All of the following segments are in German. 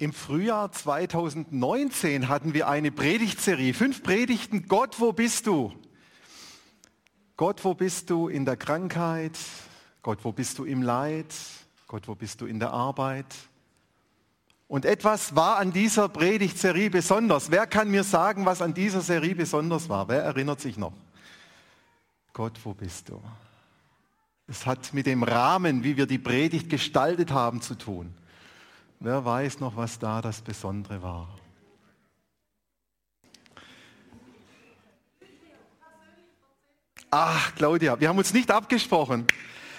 Im Frühjahr 2019 hatten wir eine Predigtserie, fünf Predigten, Gott, wo bist du? Gott, wo bist du in der Krankheit? Gott, wo bist du im Leid? Gott, wo bist du in der Arbeit? Und etwas war an dieser Predigtserie besonders. Wer kann mir sagen, was an dieser Serie besonders war? Wer erinnert sich noch? Gott, wo bist du? Es hat mit dem Rahmen, wie wir die Predigt gestaltet haben, zu tun. Wer weiß noch, was da das Besondere war? Ach, Claudia, wir haben uns nicht abgesprochen.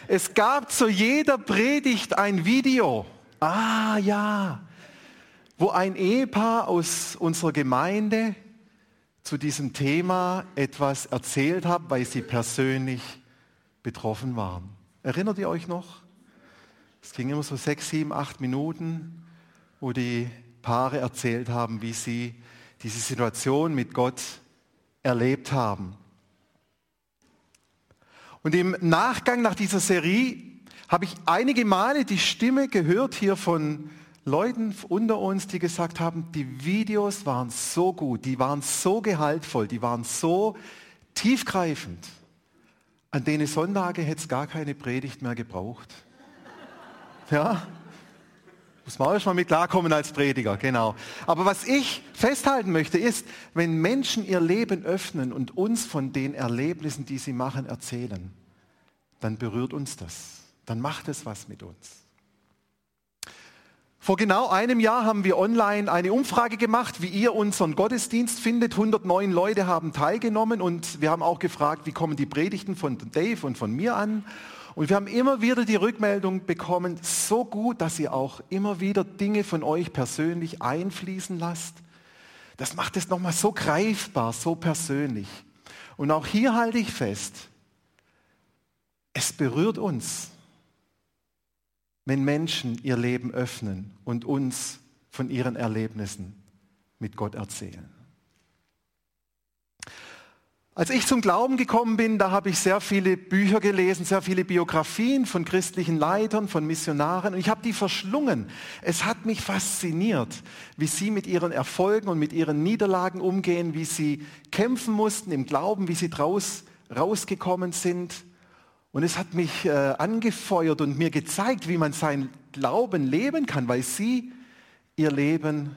Es gab zu jeder Predigt ein Video. Ah, ja. Wo ein Ehepaar aus unserer Gemeinde zu diesem Thema etwas erzählt hat, weil sie persönlich betroffen waren. Erinnert ihr euch noch? Es ging immer so sechs, sieben, acht Minuten, wo die Paare erzählt haben, wie sie diese Situation mit Gott erlebt haben. Und im Nachgang nach dieser Serie habe ich einige Male die Stimme gehört hier von Leuten unter uns, die gesagt haben, die Videos waren so gut, die waren so gehaltvoll, die waren so tiefgreifend. An denen Sonntage hätte es gar keine Predigt mehr gebraucht. Ja? Muss man auch mal mit klarkommen als Prediger, genau. Aber was ich festhalten möchte, ist, wenn Menschen ihr Leben öffnen und uns von den Erlebnissen, die sie machen, erzählen, dann berührt uns das. Dann macht es was mit uns. Vor genau einem Jahr haben wir online eine Umfrage gemacht, wie ihr unseren Gottesdienst findet. 109 Leute haben teilgenommen und wir haben auch gefragt, wie kommen die Predigten von Dave und von mir an. Und wir haben immer wieder die Rückmeldung bekommen, so gut, dass ihr auch immer wieder Dinge von euch persönlich einfließen lasst. Das macht es nochmal so greifbar, so persönlich. Und auch hier halte ich fest, es berührt uns, wenn Menschen ihr Leben öffnen und uns von ihren Erlebnissen mit Gott erzählen. Als ich zum Glauben gekommen bin, da habe ich sehr viele Bücher gelesen, sehr viele Biografien von christlichen Leitern, von Missionaren und ich habe die verschlungen. Es hat mich fasziniert, wie sie mit ihren Erfolgen und mit ihren Niederlagen umgehen, wie sie kämpfen mussten im Glauben, wie sie draus rausgekommen sind. Und es hat mich äh, angefeuert und mir gezeigt, wie man seinen Glauben leben kann, weil sie ihr Leben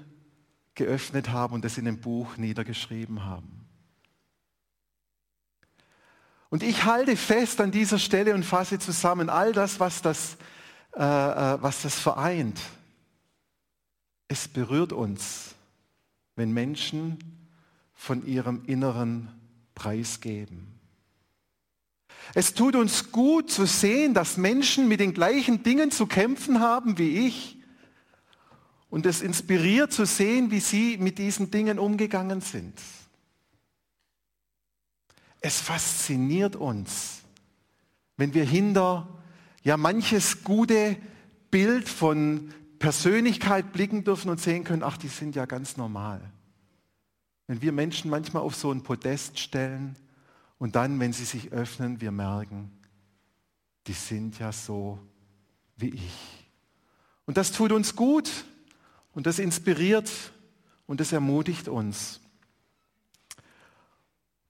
geöffnet haben und es in dem Buch niedergeschrieben haben. Und ich halte fest an dieser Stelle und fasse zusammen all das, was das, äh, äh, was das vereint. Es berührt uns, wenn Menschen von ihrem Inneren preisgeben. Es tut uns gut zu sehen, dass Menschen mit den gleichen Dingen zu kämpfen haben wie ich. Und es inspiriert zu sehen, wie sie mit diesen Dingen umgegangen sind. Es fasziniert uns, wenn wir hinter ja manches gute Bild von Persönlichkeit blicken dürfen und sehen können, ach, die sind ja ganz normal. Wenn wir Menschen manchmal auf so ein Podest stellen und dann, wenn sie sich öffnen, wir merken, die sind ja so wie ich. Und das tut uns gut und das inspiriert und das ermutigt uns.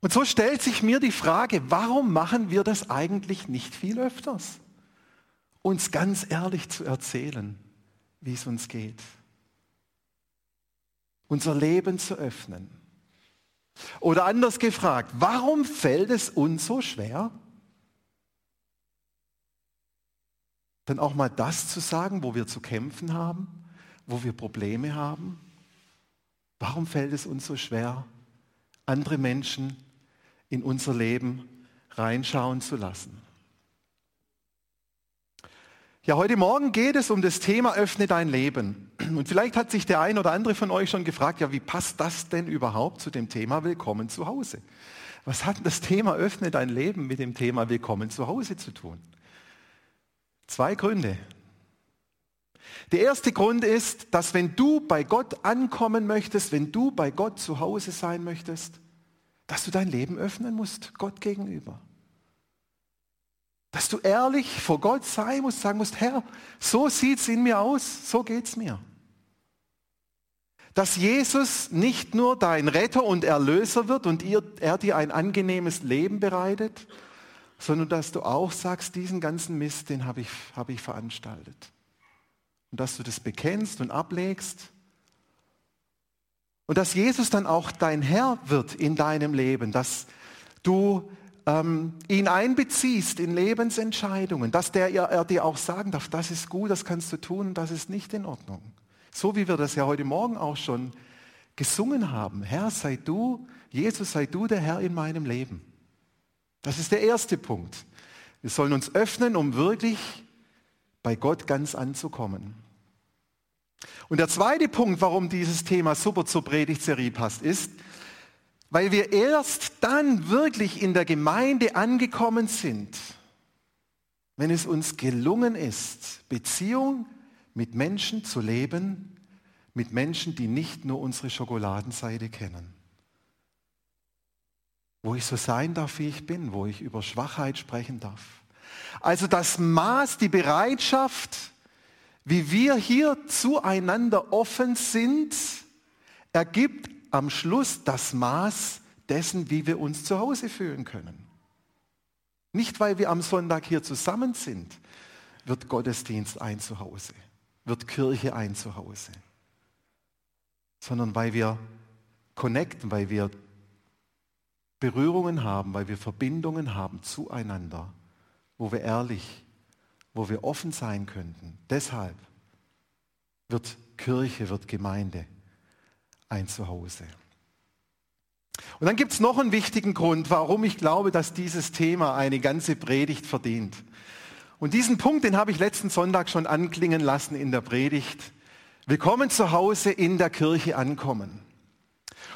Und so stellt sich mir die Frage, warum machen wir das eigentlich nicht viel öfters? Uns ganz ehrlich zu erzählen, wie es uns geht. Unser Leben zu öffnen. Oder anders gefragt, warum fällt es uns so schwer, dann auch mal das zu sagen, wo wir zu kämpfen haben, wo wir Probleme haben? Warum fällt es uns so schwer, andere Menschen in unser Leben reinschauen zu lassen. Ja, heute Morgen geht es um das Thema Öffne dein Leben. Und vielleicht hat sich der ein oder andere von euch schon gefragt, ja, wie passt das denn überhaupt zu dem Thema Willkommen zu Hause? Was hat das Thema Öffne dein Leben mit dem Thema Willkommen zu Hause zu tun? Zwei Gründe. Der erste Grund ist, dass wenn du bei Gott ankommen möchtest, wenn du bei Gott zu Hause sein möchtest, dass du dein Leben öffnen musst, Gott gegenüber. Dass du ehrlich vor Gott sein musst, sagen musst, Herr, so sieht es in mir aus, so geht es mir. dass Jesus nicht nur dein Retter und Erlöser wird und er dir ein angenehmes Leben bereitet, sondern dass du auch sagst, diesen ganzen Mist, den habe ich, hab ich veranstaltet. Und dass du das bekennst und ablegst. Und dass Jesus dann auch dein Herr wird in deinem Leben, dass du ähm, ihn einbeziehst in Lebensentscheidungen, dass der, er, er dir auch sagen darf, das ist gut, das kannst du tun, das ist nicht in Ordnung. So wie wir das ja heute Morgen auch schon gesungen haben. Herr, sei du, Jesus, sei du der Herr in meinem Leben. Das ist der erste Punkt. Wir sollen uns öffnen, um wirklich bei Gott ganz anzukommen. Und der zweite Punkt, warum dieses Thema super zur Predigtserie passt, ist, weil wir erst dann wirklich in der Gemeinde angekommen sind, wenn es uns gelungen ist, Beziehung mit Menschen zu leben, mit Menschen, die nicht nur unsere Schokoladenseite kennen wo ich so sein darf, wie ich bin, wo ich über Schwachheit sprechen darf. Also das Maß, die Bereitschaft, wie wir hier zueinander offen sind, ergibt am Schluss das Maß dessen, wie wir uns zu Hause fühlen können. Nicht, weil wir am Sonntag hier zusammen sind, wird Gottesdienst ein Zuhause, wird Kirche ein Zuhause, sondern weil wir connecten, weil wir Berührungen haben, weil wir Verbindungen haben zueinander, wo wir ehrlich, wo wir offen sein könnten. Deshalb wird Kirche, wird Gemeinde ein Zuhause. Und dann gibt es noch einen wichtigen Grund, warum ich glaube, dass dieses Thema eine ganze Predigt verdient. Und diesen Punkt, den habe ich letzten Sonntag schon anklingen lassen in der Predigt. Willkommen zu Hause in der Kirche ankommen.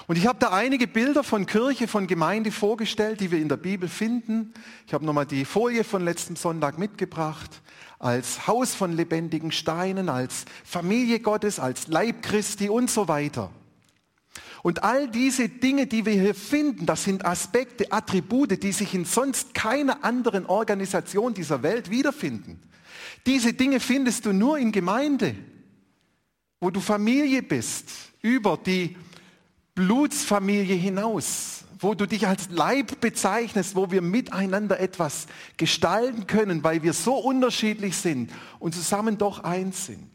Und ich habe da einige Bilder von Kirche, von Gemeinde vorgestellt, die wir in der Bibel finden. Ich habe nochmal die Folie von letztem Sonntag mitgebracht. Als Haus von lebendigen Steinen, als Familie Gottes, als Leib Christi und so weiter. Und all diese Dinge, die wir hier finden, das sind Aspekte, Attribute, die sich in sonst keiner anderen Organisation dieser Welt wiederfinden. Diese Dinge findest du nur in Gemeinde, wo du Familie bist, über die Blutsfamilie hinaus, wo du dich als Leib bezeichnest, wo wir miteinander etwas gestalten können, weil wir so unterschiedlich sind und zusammen doch eins sind.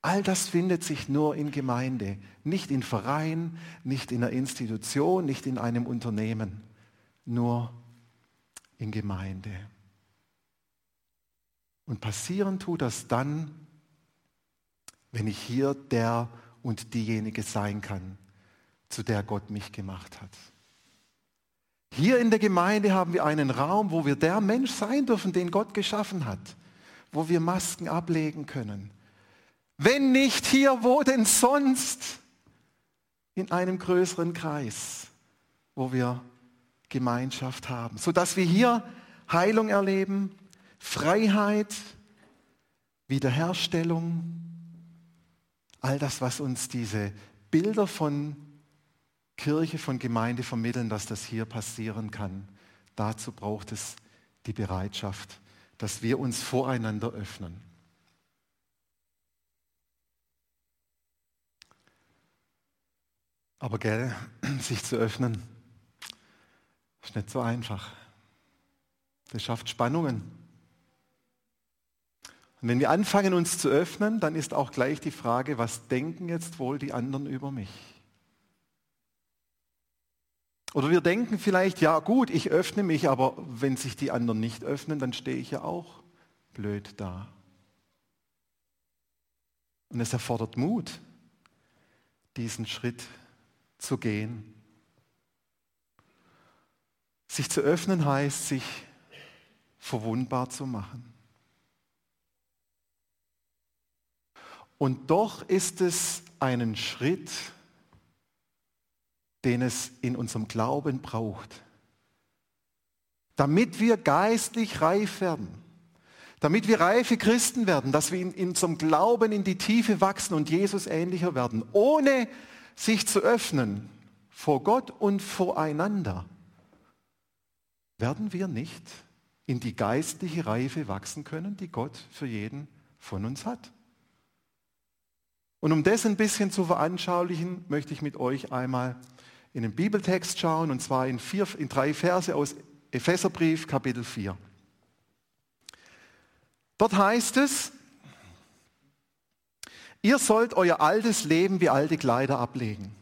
All das findet sich nur in Gemeinde, nicht in Verein, nicht in einer Institution, nicht in einem Unternehmen, nur in Gemeinde. Und passieren tut das dann, wenn ich hier der und diejenige sein kann, zu der Gott mich gemacht hat. Hier in der Gemeinde haben wir einen Raum, wo wir der Mensch sein dürfen, den Gott geschaffen hat, wo wir Masken ablegen können. Wenn nicht hier, wo denn sonst? In einem größeren Kreis, wo wir Gemeinschaft haben, sodass wir hier Heilung erleben, Freiheit, Wiederherstellung, all das, was uns diese Bilder von Kirche, von Gemeinde vermitteln, dass das hier passieren kann. Dazu braucht es die Bereitschaft, dass wir uns voreinander öffnen. Aber gell, sich zu öffnen, ist nicht so einfach. Das schafft Spannungen. Und wenn wir anfangen, uns zu öffnen, dann ist auch gleich die Frage, was denken jetzt wohl die anderen über mich? Oder wir denken vielleicht, ja gut, ich öffne mich, aber wenn sich die anderen nicht öffnen, dann stehe ich ja auch blöd da. Und es erfordert Mut, diesen Schritt zu gehen. Sich zu öffnen heißt, sich verwundbar zu machen. Und doch ist es einen Schritt, den es in unserem Glauben braucht. Damit wir geistlich reif werden, damit wir reife Christen werden, dass wir in, in unserem Glauben in die Tiefe wachsen und Jesus ähnlicher werden, ohne sich zu öffnen vor Gott und voreinander, werden wir nicht in die geistliche Reife wachsen können, die Gott für jeden von uns hat. Und um das ein bisschen zu veranschaulichen, möchte ich mit euch einmal in den Bibeltext schauen, und zwar in, vier, in drei Verse aus Epheserbrief, Kapitel 4. Dort heißt es, ihr sollt euer altes Leben wie alte Kleider ablegen.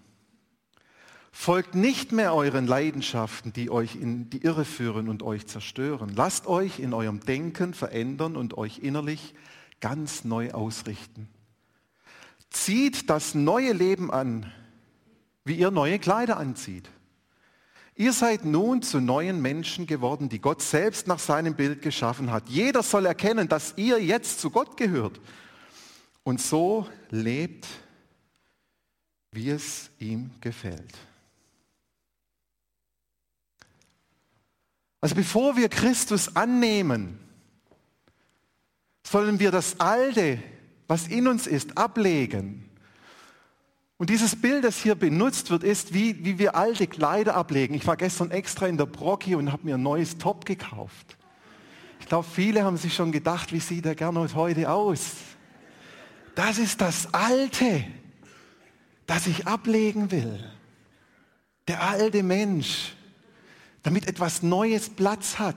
Folgt nicht mehr euren Leidenschaften, die euch in die Irre führen und euch zerstören. Lasst euch in eurem Denken verändern und euch innerlich ganz neu ausrichten. Zieht das neue Leben an, wie ihr neue Kleider anzieht. Ihr seid nun zu neuen Menschen geworden, die Gott selbst nach seinem Bild geschaffen hat. Jeder soll erkennen, dass ihr jetzt zu Gott gehört und so lebt, wie es ihm gefällt. Also bevor wir Christus annehmen, sollen wir das Alte, was in uns ist, ablegen. Und dieses Bild, das hier benutzt wird, ist, wie, wie wir alte Kleider ablegen. Ich war gestern extra in der Brocki und habe mir ein neues Top gekauft. Ich glaube, viele haben sich schon gedacht, wie sieht der Gernot heute aus? Das ist das Alte, das ich ablegen will. Der alte Mensch, damit etwas Neues Platz hat.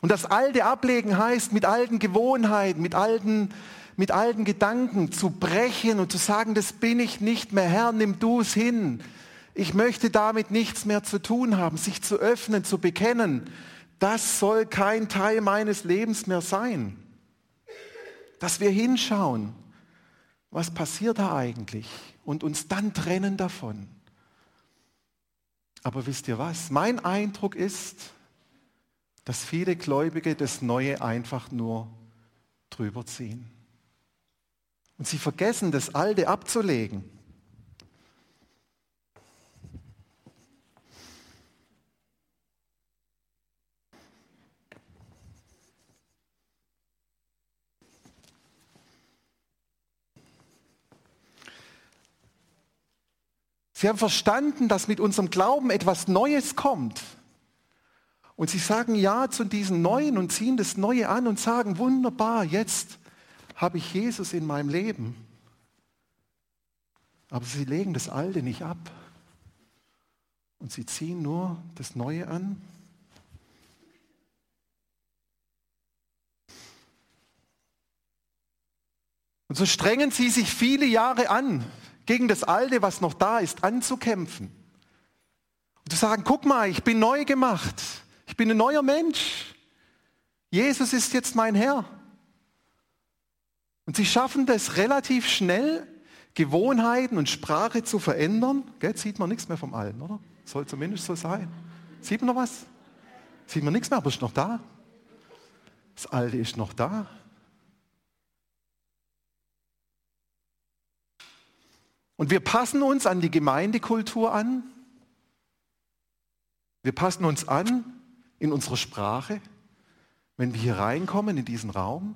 Und das Alte ablegen heißt, mit alten Gewohnheiten, mit alten, mit alten Gedanken zu brechen und zu sagen, das bin ich nicht mehr, Herr, nimm du es hin. Ich möchte damit nichts mehr zu tun haben, sich zu öffnen, zu bekennen. Das soll kein Teil meines Lebens mehr sein. Dass wir hinschauen, was passiert da eigentlich und uns dann trennen davon. Aber wisst ihr was? Mein Eindruck ist, dass viele Gläubige das Neue einfach nur drüber ziehen. Und sie vergessen, das Alte abzulegen. Sie haben verstanden, dass mit unserem Glauben etwas Neues kommt. Und sie sagen Ja zu diesem Neuen und ziehen das Neue an und sagen, wunderbar, jetzt habe ich Jesus in meinem Leben. Aber sie legen das Alte nicht ab. Und sie ziehen nur das Neue an. Und so strengen sie sich viele Jahre an, gegen das Alte, was noch da ist, anzukämpfen. Und zu sagen, guck mal, ich bin neu gemacht. Ich bin ein neuer Mensch. Jesus ist jetzt mein Herr. Und sie schaffen das relativ schnell, Gewohnheiten und Sprache zu verändern. Jetzt sieht man nichts mehr vom Alten, oder? Soll zumindest so sein. Sieht man noch was? Sieht man nichts mehr, aber ist noch da. Das Alte ist noch da. Und wir passen uns an die Gemeindekultur an. Wir passen uns an in unserer Sprache, wenn wir hier reinkommen in diesen Raum.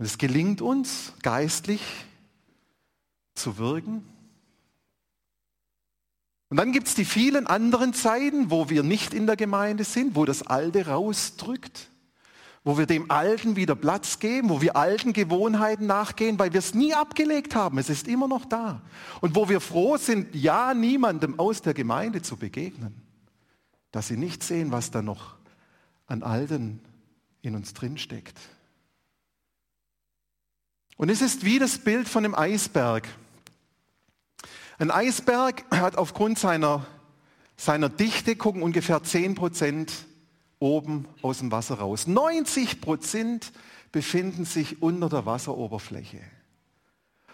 Und es gelingt uns, geistlich zu wirken. Und dann gibt es die vielen anderen Zeiten, wo wir nicht in der Gemeinde sind, wo das Alte rausdrückt wo wir dem Alten wieder Platz geben, wo wir alten Gewohnheiten nachgehen, weil wir es nie abgelegt haben. Es ist immer noch da. Und wo wir froh sind, ja niemandem aus der Gemeinde zu begegnen, dass sie nicht sehen, was da noch an Alten in uns drin steckt. Und es ist wie das Bild von einem Eisberg. Ein Eisberg hat aufgrund seiner, seiner Dichte, gucken ungefähr 10 Prozent oben aus dem Wasser raus. 90 Prozent befinden sich unter der Wasseroberfläche.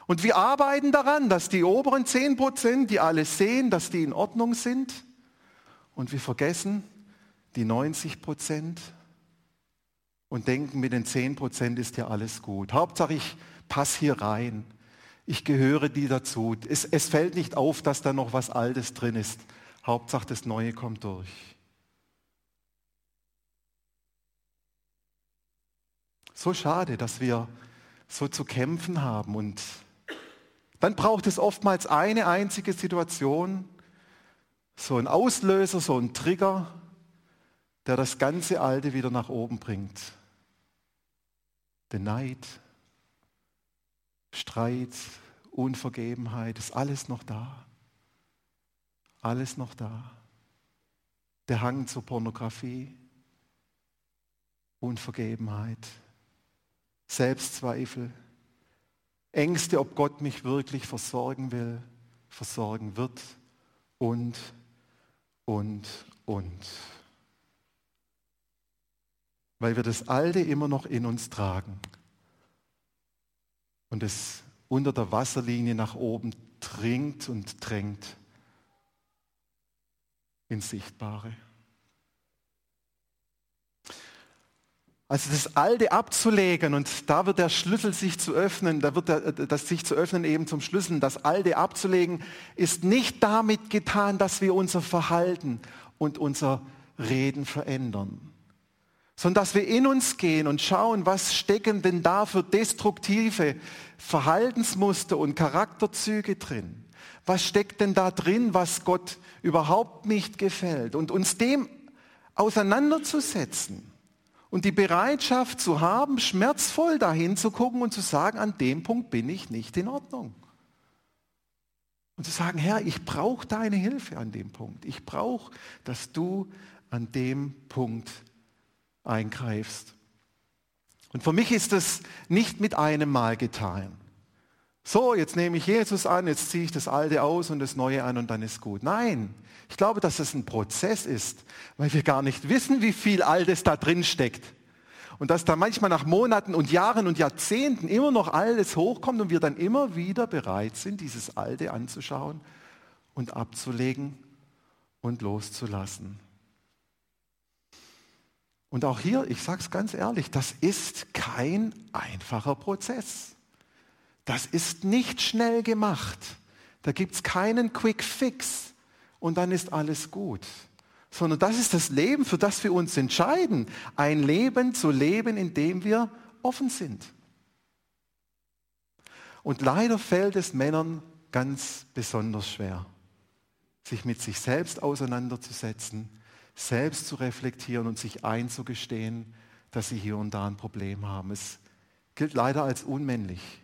Und wir arbeiten daran, dass die oberen 10 Prozent, die alles sehen, dass die in Ordnung sind. Und wir vergessen die 90 Prozent und denken, mit den 10 Prozent ist ja alles gut. Hauptsache, ich passe hier rein. Ich gehöre die dazu. Es, es fällt nicht auf, dass da noch was Altes drin ist. Hauptsache, das Neue kommt durch. So schade, dass wir so zu kämpfen haben. Und dann braucht es oftmals eine einzige Situation, so ein Auslöser, so ein Trigger, der das ganze Alte wieder nach oben bringt. Der Neid, Streit, Unvergebenheit, ist alles noch da. Alles noch da. Der Hang zur Pornografie, Unvergebenheit, Selbstzweifel, Ängste, ob Gott mich wirklich versorgen will, versorgen wird und, und, und. Weil wir das Alte immer noch in uns tragen und es unter der Wasserlinie nach oben dringt und drängt ins Sichtbare. Also das Alte abzulegen und da wird der Schlüssel sich zu öffnen, da wird der, das sich zu öffnen eben zum Schlüssel. Das Alte abzulegen ist nicht damit getan, dass wir unser Verhalten und unser Reden verändern, sondern dass wir in uns gehen und schauen, was stecken denn da für destruktive Verhaltensmuster und Charakterzüge drin. Was steckt denn da drin, was Gott überhaupt nicht gefällt? Und uns dem auseinanderzusetzen und die Bereitschaft zu haben, schmerzvoll dahin zu gucken und zu sagen, an dem Punkt bin ich nicht in Ordnung. Und zu sagen, Herr, ich brauche deine Hilfe an dem Punkt. Ich brauche, dass du an dem Punkt eingreifst. Und für mich ist das nicht mit einem Mal getan. So, jetzt nehme ich Jesus an, jetzt ziehe ich das Alte aus und das Neue an und dann ist gut. Nein, ich glaube, dass das ein Prozess ist, weil wir gar nicht wissen, wie viel Altes da drin steckt. Und dass da manchmal nach Monaten und Jahren und Jahrzehnten immer noch alles hochkommt und wir dann immer wieder bereit sind, dieses Alte anzuschauen und abzulegen und loszulassen. Und auch hier, ich sage es ganz ehrlich, das ist kein einfacher Prozess. Das ist nicht schnell gemacht. Da gibt es keinen Quick Fix und dann ist alles gut. Sondern das ist das Leben, für das wir uns entscheiden. Ein Leben zu leben, in dem wir offen sind. Und leider fällt es Männern ganz besonders schwer, sich mit sich selbst auseinanderzusetzen, selbst zu reflektieren und sich einzugestehen, dass sie hier und da ein Problem haben. Es gilt leider als unmännlich,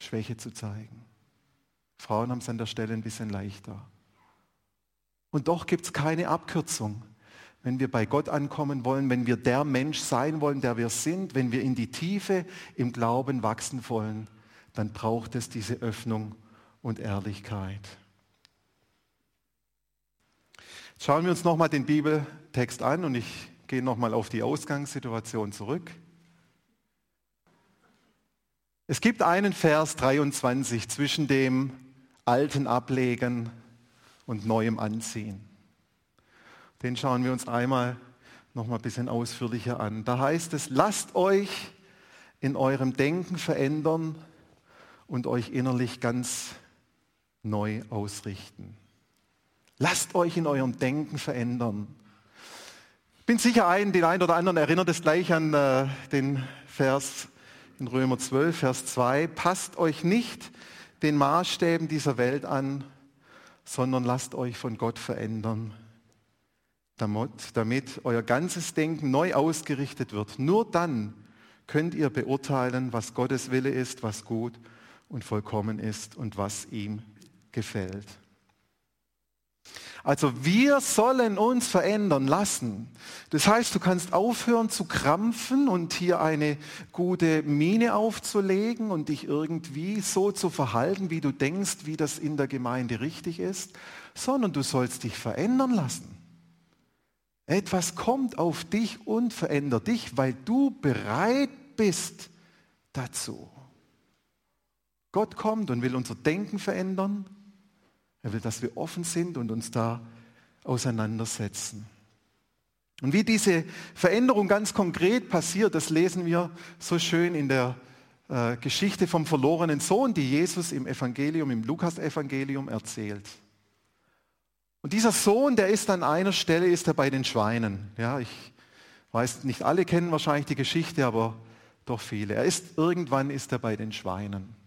Schwäche zu zeigen. Frauen haben es an der Stelle ein bisschen leichter. Und doch gibt es keine Abkürzung. Wenn wir bei Gott ankommen wollen, wenn wir der Mensch sein wollen, der wir sind, wenn wir in die Tiefe im Glauben wachsen wollen, dann braucht es diese Öffnung und Ehrlichkeit. Schauen wir uns nochmal den Bibeltext an und ich gehe nochmal auf die Ausgangssituation zurück. Es gibt einen Vers 23 zwischen dem alten Ablegen und neuem Anziehen. Den schauen wir uns einmal noch mal ein bisschen ausführlicher an. Da heißt es, lasst euch in eurem Denken verändern und euch innerlich ganz neu ausrichten. Lasst euch in eurem Denken verändern. Ich bin sicher, ein, den einen oder anderen erinnert es gleich an äh, den Vers in Römer 12, Vers 2. Passt euch nicht den Maßstäben dieser Welt an, sondern lasst euch von Gott verändern, damit, damit euer ganzes Denken neu ausgerichtet wird. Nur dann könnt ihr beurteilen, was Gottes Wille ist, was gut und vollkommen ist und was ihm gefällt. Also wir sollen uns verändern lassen. Das heißt, du kannst aufhören zu krampfen und hier eine gute Miene aufzulegen und dich irgendwie so zu verhalten, wie du denkst, wie das in der Gemeinde richtig ist, sondern du sollst dich verändern lassen. Etwas kommt auf dich und verändert dich, weil du bereit bist dazu. Gott kommt und will unser Denken verändern er will, dass wir offen sind und uns da auseinandersetzen. Und wie diese Veränderung ganz konkret passiert, das lesen wir so schön in der äh, Geschichte vom verlorenen Sohn, die Jesus im Evangelium, im Lukas-Evangelium erzählt. Und dieser Sohn, der ist an einer Stelle, ist er bei den Schweinen. Ja, ich weiß, nicht alle kennen wahrscheinlich die Geschichte, aber doch viele. Er ist, irgendwann ist er bei den Schweinen.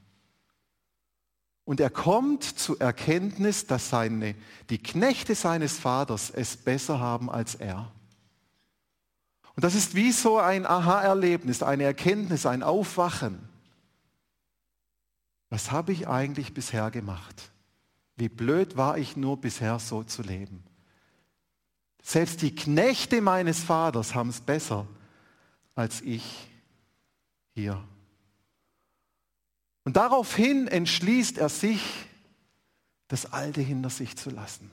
Und er kommt zur Erkenntnis, dass seine, die Knechte seines Vaters es besser haben als er. Und das ist wie so ein Aha-Erlebnis, eine Erkenntnis, ein Aufwachen. Was habe ich eigentlich bisher gemacht? Wie blöd war ich nur bisher so zu leben? Selbst die Knechte meines Vaters haben es besser als ich hier. Und daraufhin entschließt er sich, das Alte hinter sich zu lassen.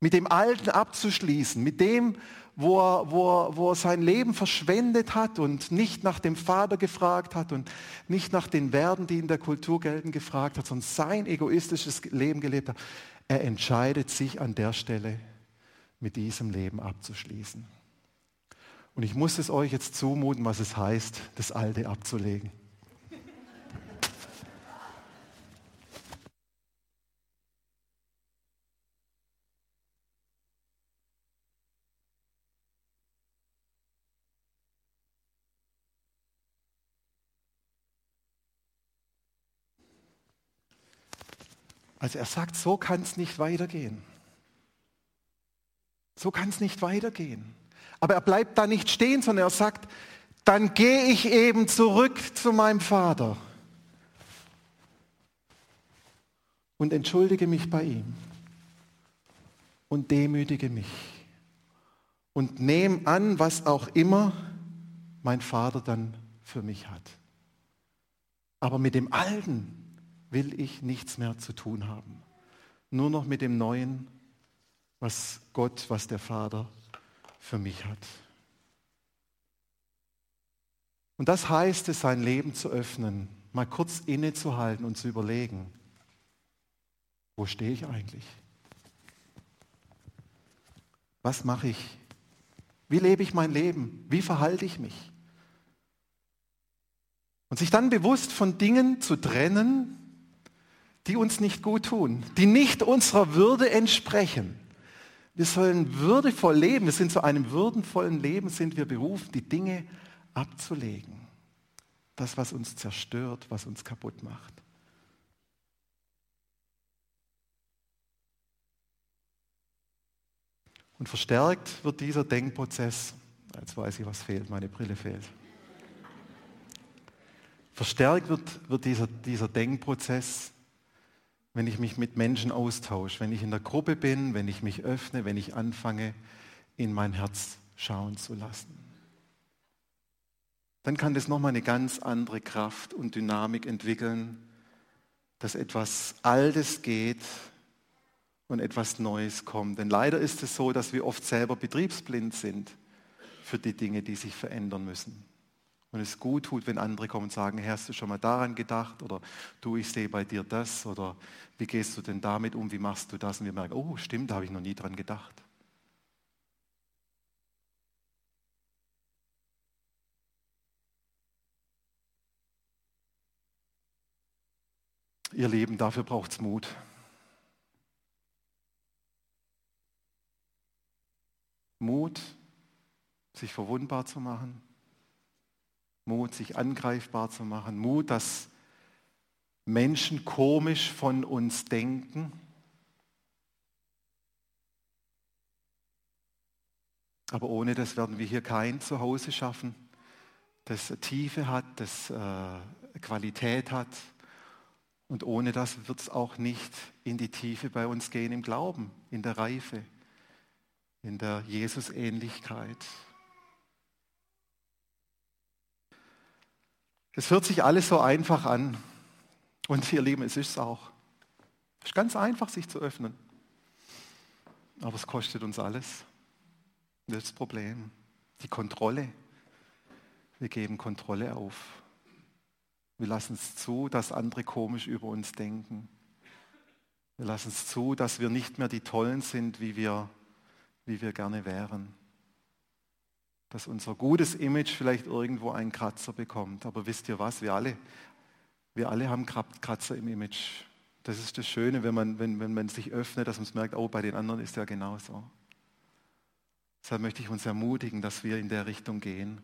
Mit dem Alten abzuschließen, mit dem, wo er, wo, er, wo er sein Leben verschwendet hat und nicht nach dem Vater gefragt hat und nicht nach den Werten, die in der Kultur gelten, gefragt hat, sondern sein egoistisches Leben gelebt hat. Er entscheidet sich an der Stelle, mit diesem Leben abzuschließen. Und ich muss es euch jetzt zumuten, was es heißt, das Alte abzulegen. Also er sagt, so kann es nicht weitergehen. So kann es nicht weitergehen. Aber er bleibt da nicht stehen, sondern er sagt, dann gehe ich eben zurück zu meinem Vater und entschuldige mich bei ihm und demütige mich und nehme an, was auch immer mein Vater dann für mich hat. Aber mit dem Alten will ich nichts mehr zu tun haben. Nur noch mit dem Neuen, was Gott, was der Vater für mich hat. Und das heißt es, sein Leben zu öffnen, mal kurz innezuhalten und zu überlegen, wo stehe ich eigentlich? Was mache ich? Wie lebe ich mein Leben? Wie verhalte ich mich? Und sich dann bewusst von Dingen zu trennen, die uns nicht gut tun, die nicht unserer Würde entsprechen. Wir sollen würdevoll leben. Wir sind zu einem würdenvollen Leben sind wir berufen, die Dinge abzulegen. Das, was uns zerstört, was uns kaputt macht. Und verstärkt wird dieser Denkprozess, jetzt weiß ich, was fehlt, meine Brille fehlt. Verstärkt wird, wird dieser, dieser Denkprozess wenn ich mich mit Menschen austausche, wenn ich in der Gruppe bin, wenn ich mich öffne, wenn ich anfange, in mein Herz schauen zu lassen. Dann kann das nochmal eine ganz andere Kraft und Dynamik entwickeln, dass etwas Altes geht und etwas Neues kommt. Denn leider ist es so, dass wir oft selber betriebsblind sind für die Dinge, die sich verändern müssen und es gut tut, wenn andere kommen und sagen, hast du schon mal daran gedacht? Oder du, ich sehe bei dir das. Oder wie gehst du denn damit um? Wie machst du das? Und wir merken, oh, stimmt, da habe ich noch nie dran gedacht. Ihr Lieben, dafür braucht es Mut. Mut, sich verwundbar zu machen Mut, sich angreifbar zu machen, Mut, dass Menschen komisch von uns denken. Aber ohne das werden wir hier kein Zuhause schaffen, das Tiefe hat, das äh, Qualität hat. Und ohne das wird es auch nicht in die Tiefe bei uns gehen im Glauben, in der Reife, in der Jesusähnlichkeit. Es hört sich alles so einfach an. Und ihr Lieben, es ist es auch. Es ist ganz einfach, sich zu öffnen. Aber es kostet uns alles. Das ist das Problem. Die Kontrolle. Wir geben Kontrolle auf. Wir lassen es zu, dass andere komisch über uns denken. Wir lassen es zu, dass wir nicht mehr die Tollen sind, wie wir, wie wir gerne wären dass unser gutes Image vielleicht irgendwo einen Kratzer bekommt. Aber wisst ihr was? Wir alle, wir alle haben Kratzer im Image. Das ist das Schöne, wenn man, wenn, wenn man sich öffnet, dass man es merkt, oh, bei den anderen ist ja genauso. Deshalb möchte ich uns ermutigen, dass wir in der Richtung gehen.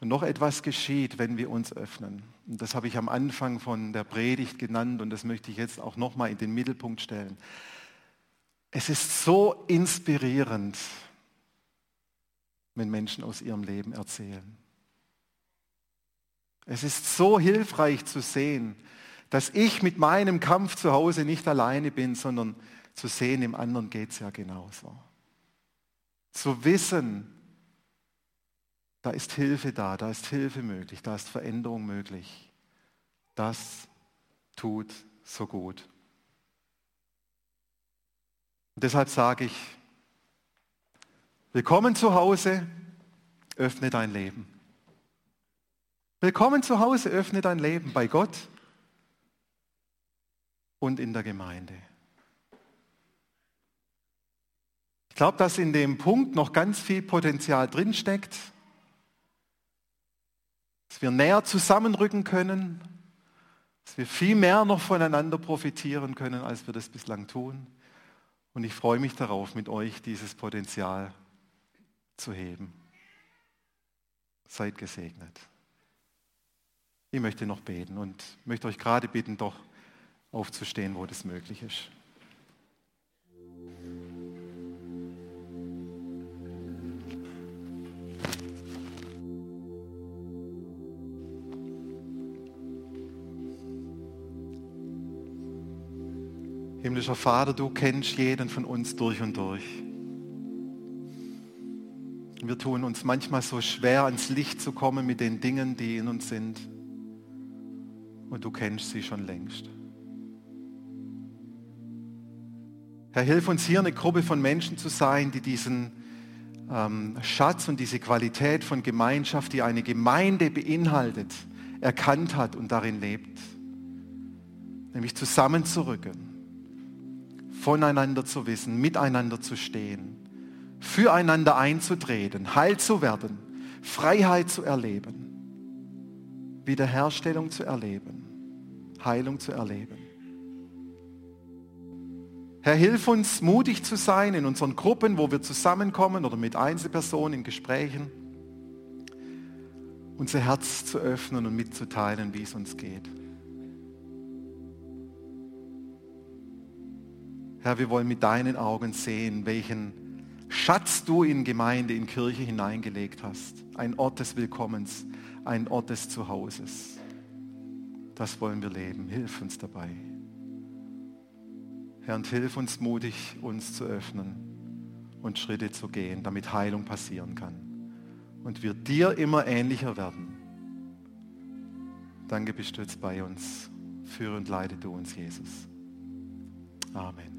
Und noch etwas geschieht, wenn wir uns öffnen. Und das habe ich am Anfang von der Predigt genannt und das möchte ich jetzt auch nochmal in den Mittelpunkt stellen. Es ist so inspirierend, wenn Menschen aus ihrem Leben erzählen. Es ist so hilfreich zu sehen, dass ich mit meinem Kampf zu Hause nicht alleine bin, sondern zu sehen, im anderen geht es ja genauso. Zu wissen, da ist Hilfe da, da ist Hilfe möglich, da ist Veränderung möglich. Das tut so gut. Und deshalb sage ich, willkommen zu Hause, öffne dein Leben. Willkommen zu Hause, öffne dein Leben bei Gott und in der Gemeinde. Ich glaube, dass in dem Punkt noch ganz viel Potenzial drinsteckt, dass wir näher zusammenrücken können, dass wir viel mehr noch voneinander profitieren können, als wir das bislang tun. Und ich freue mich darauf, mit euch dieses Potenzial zu heben. Seid gesegnet. Ich möchte noch beten und möchte euch gerade bitten, doch aufzustehen, wo das möglich ist. Himmlischer Vater, du kennst jeden von uns durch und durch. Wir tun uns manchmal so schwer, ans Licht zu kommen mit den Dingen, die in uns sind und du kennst sie schon längst. Herr, hilf uns hier eine Gruppe von Menschen zu sein, die diesen ähm, Schatz und diese Qualität von Gemeinschaft, die eine Gemeinde beinhaltet, erkannt hat und darin lebt. Nämlich zusammenzurücken, voneinander zu wissen, miteinander zu stehen, füreinander einzutreten, heil zu werden, Freiheit zu erleben. Wiederherstellung zu erleben, Heilung zu erleben. Herr, hilf uns, mutig zu sein in unseren Gruppen, wo wir zusammenkommen oder mit Einzelpersonen in Gesprächen, unser Herz zu öffnen und mitzuteilen, wie es uns geht. Herr, wir wollen mit deinen Augen sehen, welchen Schatz du in Gemeinde, in Kirche hineingelegt hast. Ein Ort des Willkommens, ein Ort des Zuhauses. Das wollen wir leben. Hilf uns dabei. Herr, und hilf uns mutig, uns zu öffnen und Schritte zu gehen, damit Heilung passieren kann. Und wir dir immer ähnlicher werden. Danke, bist du jetzt bei uns. Führe und leite du uns, Jesus. Amen.